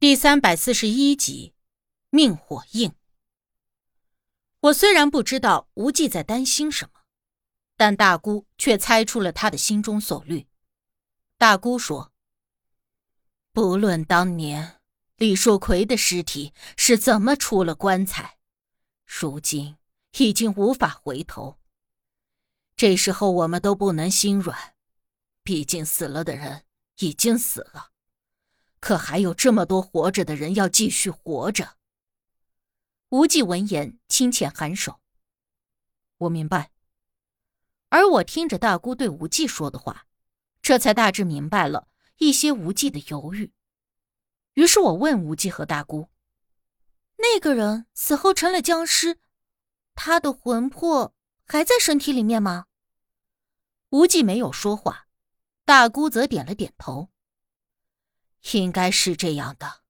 第三百四十一集，命火硬。我虽然不知道无忌在担心什么，但大姑却猜出了他的心中所虑。大姑说：“不论当年李树奎的尸体是怎么出了棺材，如今已经无法回头。这时候我们都不能心软，毕竟死了的人已经死了。”可还有这么多活着的人要继续活着。无忌闻言轻浅颔首：“我明白。”而我听着大姑对无忌说的话，这才大致明白了一些无忌的犹豫。于是我问无忌和大姑：“那个人死后成了僵尸，他的魂魄还在身体里面吗？”无忌没有说话，大姑则点了点头。应该是这样的，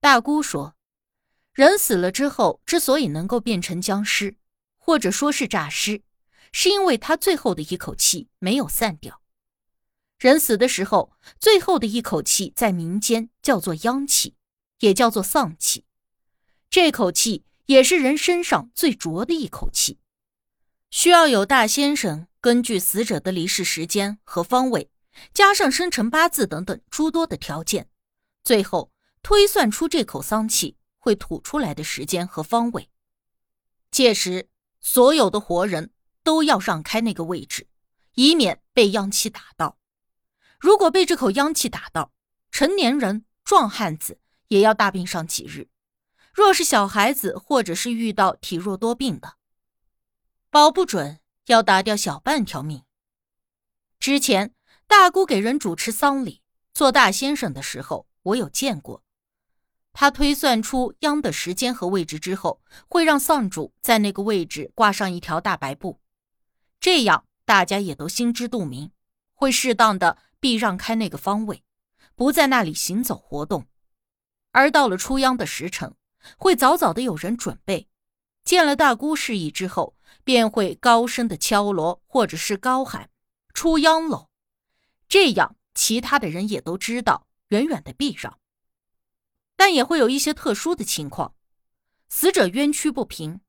大姑说：“人死了之后，之所以能够变成僵尸，或者说是诈尸，是因为他最后的一口气没有散掉。人死的时候，最后的一口气在民间叫做央气，也叫做丧气。这口气也是人身上最浊的一口气，需要有大先生根据死者的离世时间和方位。”加上生辰八字等等诸多的条件，最后推算出这口丧气会吐出来的时间和方位。届时，所有的活人都要让开那个位置，以免被阳气打到。如果被这口阳气打到，成年人、壮汉子也要大病上几日；若是小孩子，或者是遇到体弱多病的，保不准要打掉小半条命。之前。大姑给人主持丧礼，做大先生的时候，我有见过。他推算出央的时间和位置之后，会让丧主在那个位置挂上一条大白布，这样大家也都心知肚明，会适当的避让开那个方位，不在那里行走活动。而到了出央的时辰，会早早的有人准备，见了大姑示意之后，便会高声的敲锣，或者是高喊“出央喽”。这样，其他的人也都知道，远远的避让。但也会有一些特殊的情况，死者冤屈不平，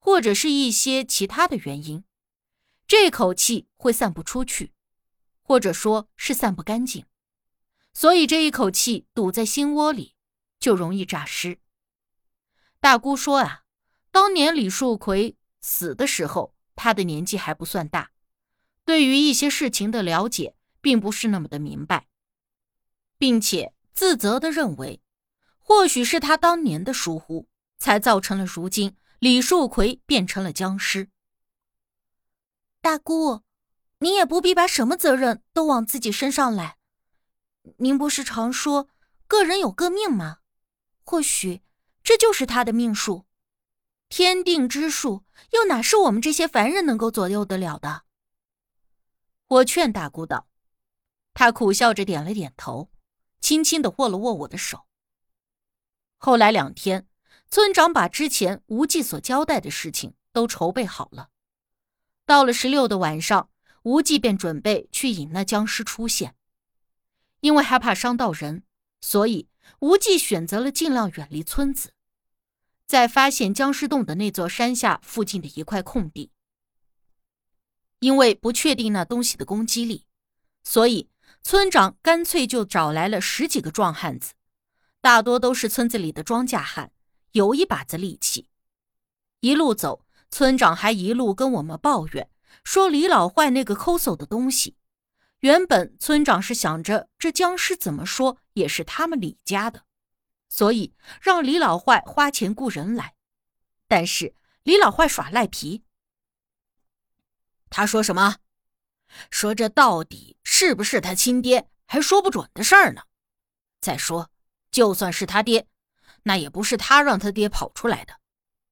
或者是一些其他的原因，这口气会散不出去，或者说是散不干净，所以这一口气堵在心窝里，就容易诈尸。大姑说啊，当年李树奎死的时候，他的年纪还不算大，对于一些事情的了解。并不是那么的明白，并且自责的认为，或许是他当年的疏忽，才造成了如今李树奎变成了僵尸。大姑，您也不必把什么责任都往自己身上来。您不是常说个人有个命吗？或许这就是他的命数，天定之数，又哪是我们这些凡人能够左右得了的？我劝大姑道。他苦笑着点了点头，轻轻的握了握我的手。后来两天，村长把之前无忌所交代的事情都筹备好了。到了十六的晚上，无忌便准备去引那僵尸出现。因为害怕伤到人，所以无忌选择了尽量远离村子，在发现僵尸洞的那座山下附近的一块空地。因为不确定那东西的攻击力，所以。村长干脆就找来了十几个壮汉子，大多都是村子里的庄稼汉，有一把子力气。一路走，村长还一路跟我们抱怨说：“李老坏那个抠搜的东西。”原本村长是想着这僵尸怎么说也是他们李家的，所以让李老坏花钱雇人来。但是李老坏耍赖皮，他说什么？说这到底是不是他亲爹，还说不准的事儿呢。再说，就算是他爹，那也不是他让他爹跑出来的。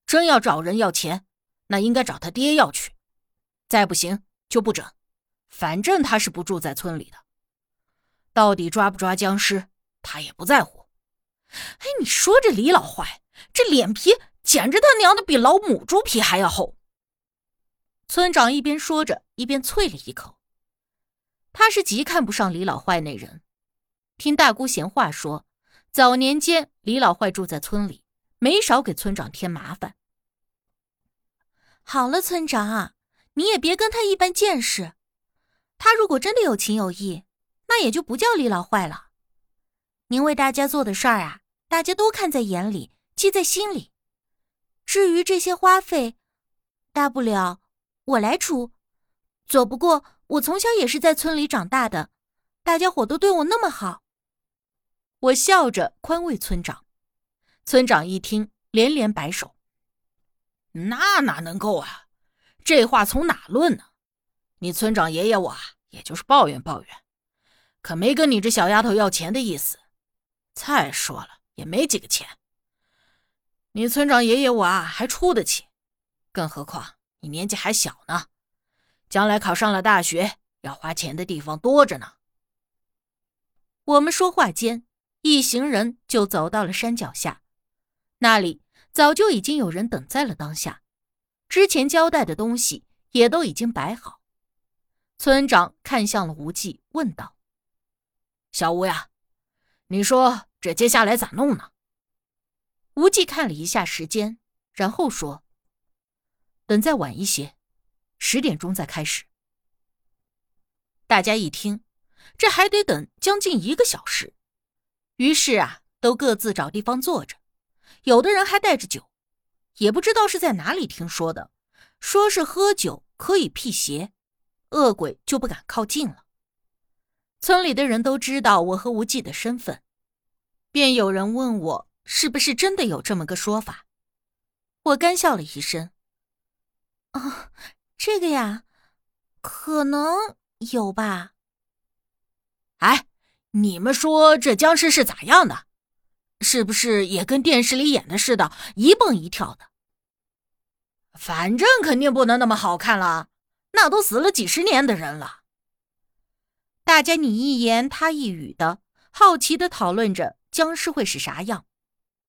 真要找人要钱，那应该找他爹要去。再不行就不整，反正他是不住在村里的。到底抓不抓僵尸，他也不在乎。哎，你说这李老坏，这脸皮简直他娘的比老母猪皮还要厚。村长一边说着，一边啐了一口。他是极看不上李老坏那人。听大姑闲话说，早年间，李老坏住在村里，没少给村长添麻烦。好了，村长，你也别跟他一般见识。他如果真的有情有义，那也就不叫李老坏了。您为大家做的事儿啊，大家都看在眼里，记在心里。至于这些花费，大不了我来出。左不过我从小也是在村里长大的，大家伙都对我那么好。我笑着宽慰村长。村长一听，连连摆手：“那哪能够啊？这话从哪论呢？你村长爷爷我啊也就是抱怨抱怨，可没跟你这小丫头要钱的意思。再说了，也没几个钱。你村长爷爷我啊还出得起，更何况你年纪还小呢。”将来考上了大学，要花钱的地方多着呢。我们说话间，一行人就走到了山脚下，那里早就已经有人等在了当下，之前交代的东西也都已经摆好。村长看向了无忌，问道：“小吴呀，你说这接下来咋弄呢？”无忌看了一下时间，然后说：“等再晚一些。”十点钟再开始。大家一听，这还得等将近一个小时，于是啊，都各自找地方坐着。有的人还带着酒，也不知道是在哪里听说的，说是喝酒可以辟邪，恶鬼就不敢靠近了。村里的人都知道我和无忌的身份，便有人问我是不是真的有这么个说法。我干笑了一声，啊。这个呀，可能有吧。哎，你们说这僵尸是咋样的？是不是也跟电视里演的似的，一蹦一跳的？反正肯定不能那么好看了，那都死了几十年的人了。大家你一言他一语的，好奇的讨论着僵尸会是啥样。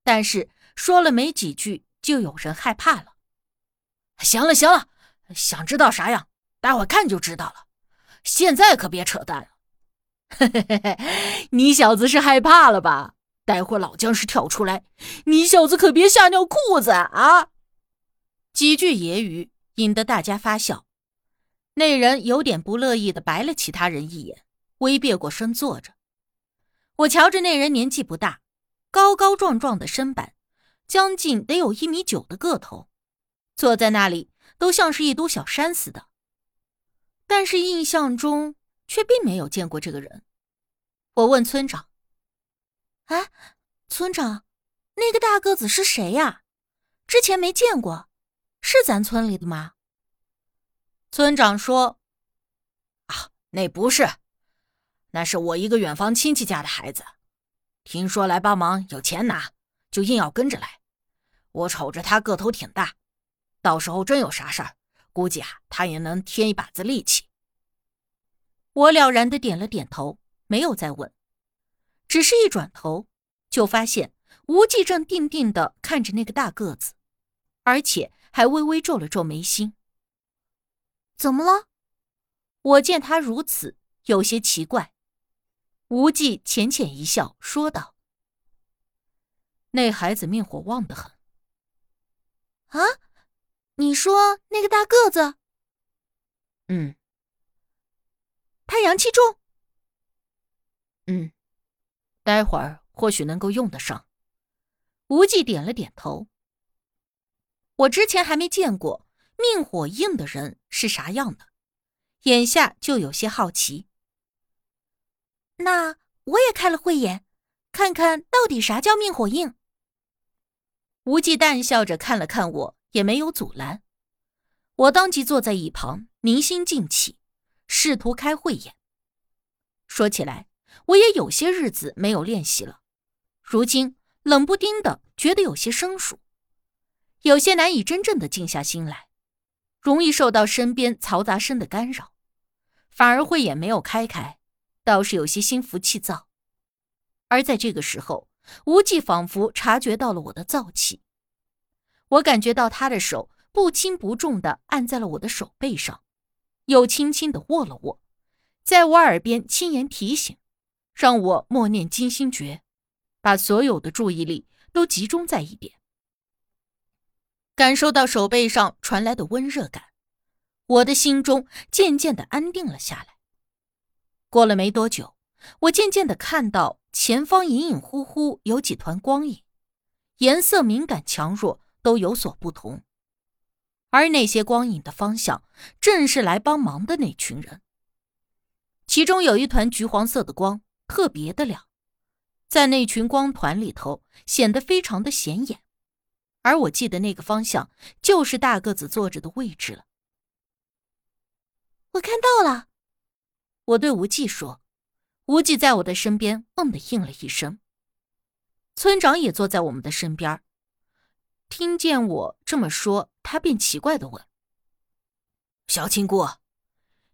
但是说了没几句，就有人害怕了。行了，行了。想知道啥样？待会看就知道了。现在可别扯淡了。嘿嘿嘿嘿，你小子是害怕了吧？待会老僵尸跳出来，你小子可别吓尿裤子啊！几句揶揄引得大家发笑。那人有点不乐意的白了其他人一眼，微别过身坐着。我瞧着那人年纪不大，高高壮壮的身板，将近得有一米九的个头，坐在那里。都像是一堵小山似的，但是印象中却并没有见过这个人。我问村长：“哎，村长，那个大个子是谁呀？之前没见过，是咱村里的吗？”村长说：“啊，那不是，那是我一个远房亲戚家的孩子，听说来帮忙有钱拿，就硬要跟着来。我瞅着他个头挺大。”到时候真有啥事儿，估计啊，他也能添一把子力气。我了然的点了点头，没有再问，只是一转头就发现无忌正定定的看着那个大个子，而且还微微皱了皱眉心。怎么了？我见他如此，有些奇怪。无忌浅浅一笑，说道：“那孩子命火旺得很。”啊？你说那个大个子，嗯，他阳气重，嗯，待会儿或许能够用得上。无忌点了点头。我之前还没见过命火硬的人是啥样的，眼下就有些好奇。那我也开了慧眼，看看到底啥叫命火硬。无忌淡笑着看了看我。也没有阻拦，我当即坐在一旁，凝心静气，试图开慧眼。说起来，我也有些日子没有练习了，如今冷不丁的觉得有些生疏，有些难以真正的静下心来，容易受到身边嘈杂声的干扰，反而慧眼没有开开，倒是有些心浮气躁。而在这个时候，无忌仿佛察觉到了我的躁气。我感觉到他的手不轻不重的按在了我的手背上，又轻轻的握了握，在我耳边轻言提醒，让我默念金星诀。把所有的注意力都集中在一点。感受到手背上传来的温热感，我的心中渐渐的安定了下来。过了没多久，我渐渐的看到前方隐隐乎乎有几团光影，颜色敏感强弱都有所不同，而那些光影的方向正是来帮忙的那群人。其中有一团橘黄色的光，特别的亮，在那群光团里头显得非常的显眼。而我记得那个方向就是大个子坐着的位置了。我看到了，我对无忌说。无忌在我的身边“嗯”的应了一声。村长也坐在我们的身边，听见我这么说，他便奇怪的问：“小青姑，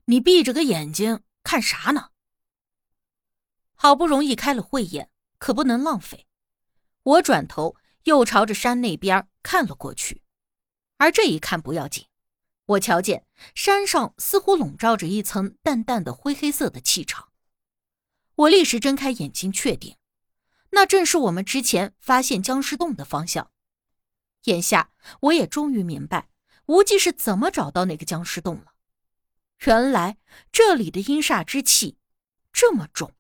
你闭着个眼睛看啥呢？”好不容易开了慧眼，可不能浪费。我转头。又朝着山那边看了过去，而这一看不要紧，我瞧见山上似乎笼罩着一层淡淡的灰黑色的气场。我立时睁开眼睛，确定那正是我们之前发现僵尸洞的方向。眼下我也终于明白无忌是怎么找到那个僵尸洞了。原来这里的阴煞之气这么重。